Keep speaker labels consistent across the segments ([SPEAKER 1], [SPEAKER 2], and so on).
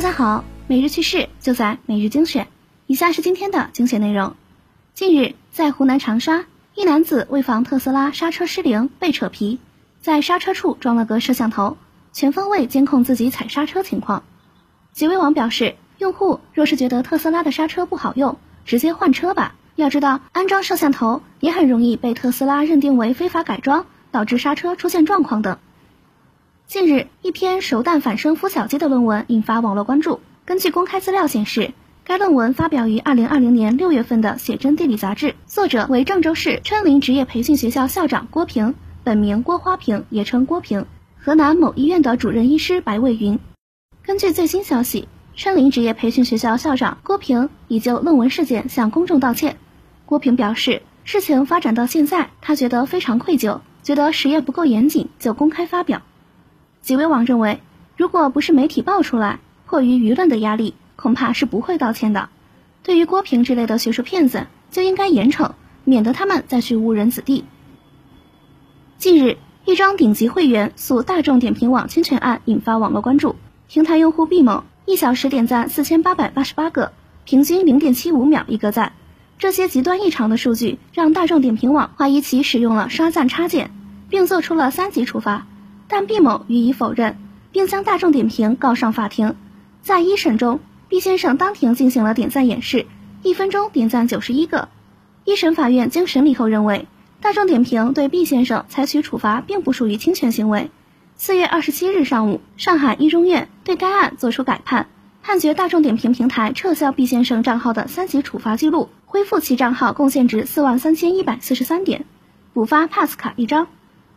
[SPEAKER 1] 大家好，每日趣事就在每日精选。以下是今天的精选内容。近日，在湖南长沙，一男子为防特斯拉刹车失灵被扯皮，在刹车处装了个摄像头，全方位监控自己踩刹车情况。几位网表示，用户若是觉得特斯拉的刹车不好用，直接换车吧。要知道，安装摄像头也很容易被特斯拉认定为非法改装，导致刹车出现状况等。近日，一篇熟蛋反生孵小鸡的论文引发网络关注。根据公开资料显示，该论文发表于二零二零年六月份的《写真地理》杂志，作者为郑州市春林职业培训学校校长郭平，本名郭花平，也称郭平；河南某医院的主任医师白卫云。根据最新消息，春林职业培训学校校长郭平已就论文事件向公众道歉。郭平表示，事情发展到现在，他觉得非常愧疚，觉得实验不够严谨，就公开发表。几位网认为，如果不是媒体爆出来，迫于舆论的压力，恐怕是不会道歉的。对于郭平之类的学术骗子，就应该严惩，免得他们再去误人子弟。近日，一桩顶级会员诉大众点评网侵权案引发网络关注。平台用户毕某一小时点赞四千八百八十八个，平均零点七五秒一个赞。这些极端异常的数据，让大众点评网怀疑其使用了刷赞插件，并做出了三级处罚。但毕某予以否认，并将大众点评告上法庭。在一审中，毕先生当庭进行了点赞演示，一分钟点赞九十一个。一审法院经审理后认为，大众点评对毕先生采取处罚并不属于侵权行为。四月二十七日上午，上海一中院对该案作出改判，判决大众点评平台撤销毕先生账号的三级处罚记录，恢复其账号贡献值四万三千一百四十三点，补发 Pass 卡一张。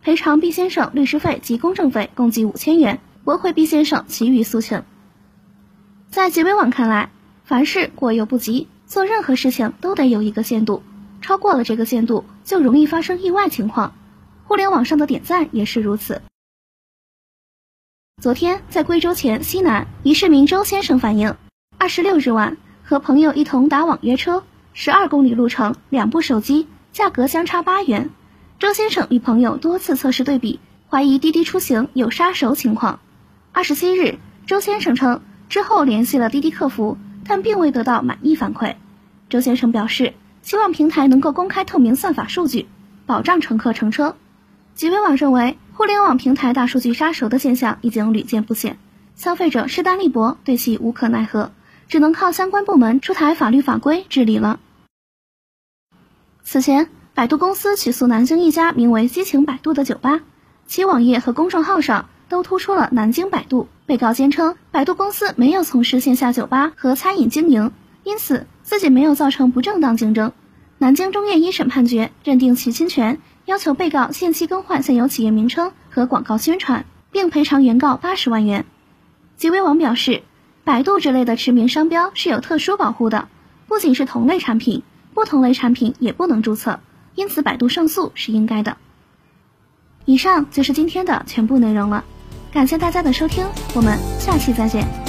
[SPEAKER 1] 赔偿毕先生律师费及公证费共计五千元，驳回毕先生其余诉请。在结尾网看来，凡事过犹不及，做任何事情都得有一个限度，超过了这个限度，就容易发生意外情况。互联网上的点赞也是如此。昨天在贵州黔西南，一市民周先生反映，二十六日晚和朋友一同打网约车，十二公里路程，两部手机，价格相差八元。周先生与朋友多次测试对比，怀疑滴滴出行有杀熟情况。二十七日，周先生称之后联系了滴滴客服，但并未得到满意反馈。周先生表示，希望平台能够公开透明算法数据，保障乘客乘车。极微网认为，互联网平台大数据杀熟的现象已经屡见不鲜，消费者势单力薄，对其无可奈何，只能靠相关部门出台法律法规治理了。此前。百度公司起诉南京一家名为“激情百度”的酒吧，其网页和公众号上都突出了“南京百度”。被告坚称，百度公司没有从事线下酒吧和餐饮经营，因此自己没有造成不正当竞争。南京中院一审判决认定其侵权，要求被告限期更换现有企业名称和广告宣传，并赔偿原告八十万元。极微网表示，百度之类的驰名商标是有特殊保护的，不仅是同类产品，不同类产品也不能注册。因此，百度胜诉是应该的。以上就是今天的全部内容了，感谢大家的收听，我们下期再见。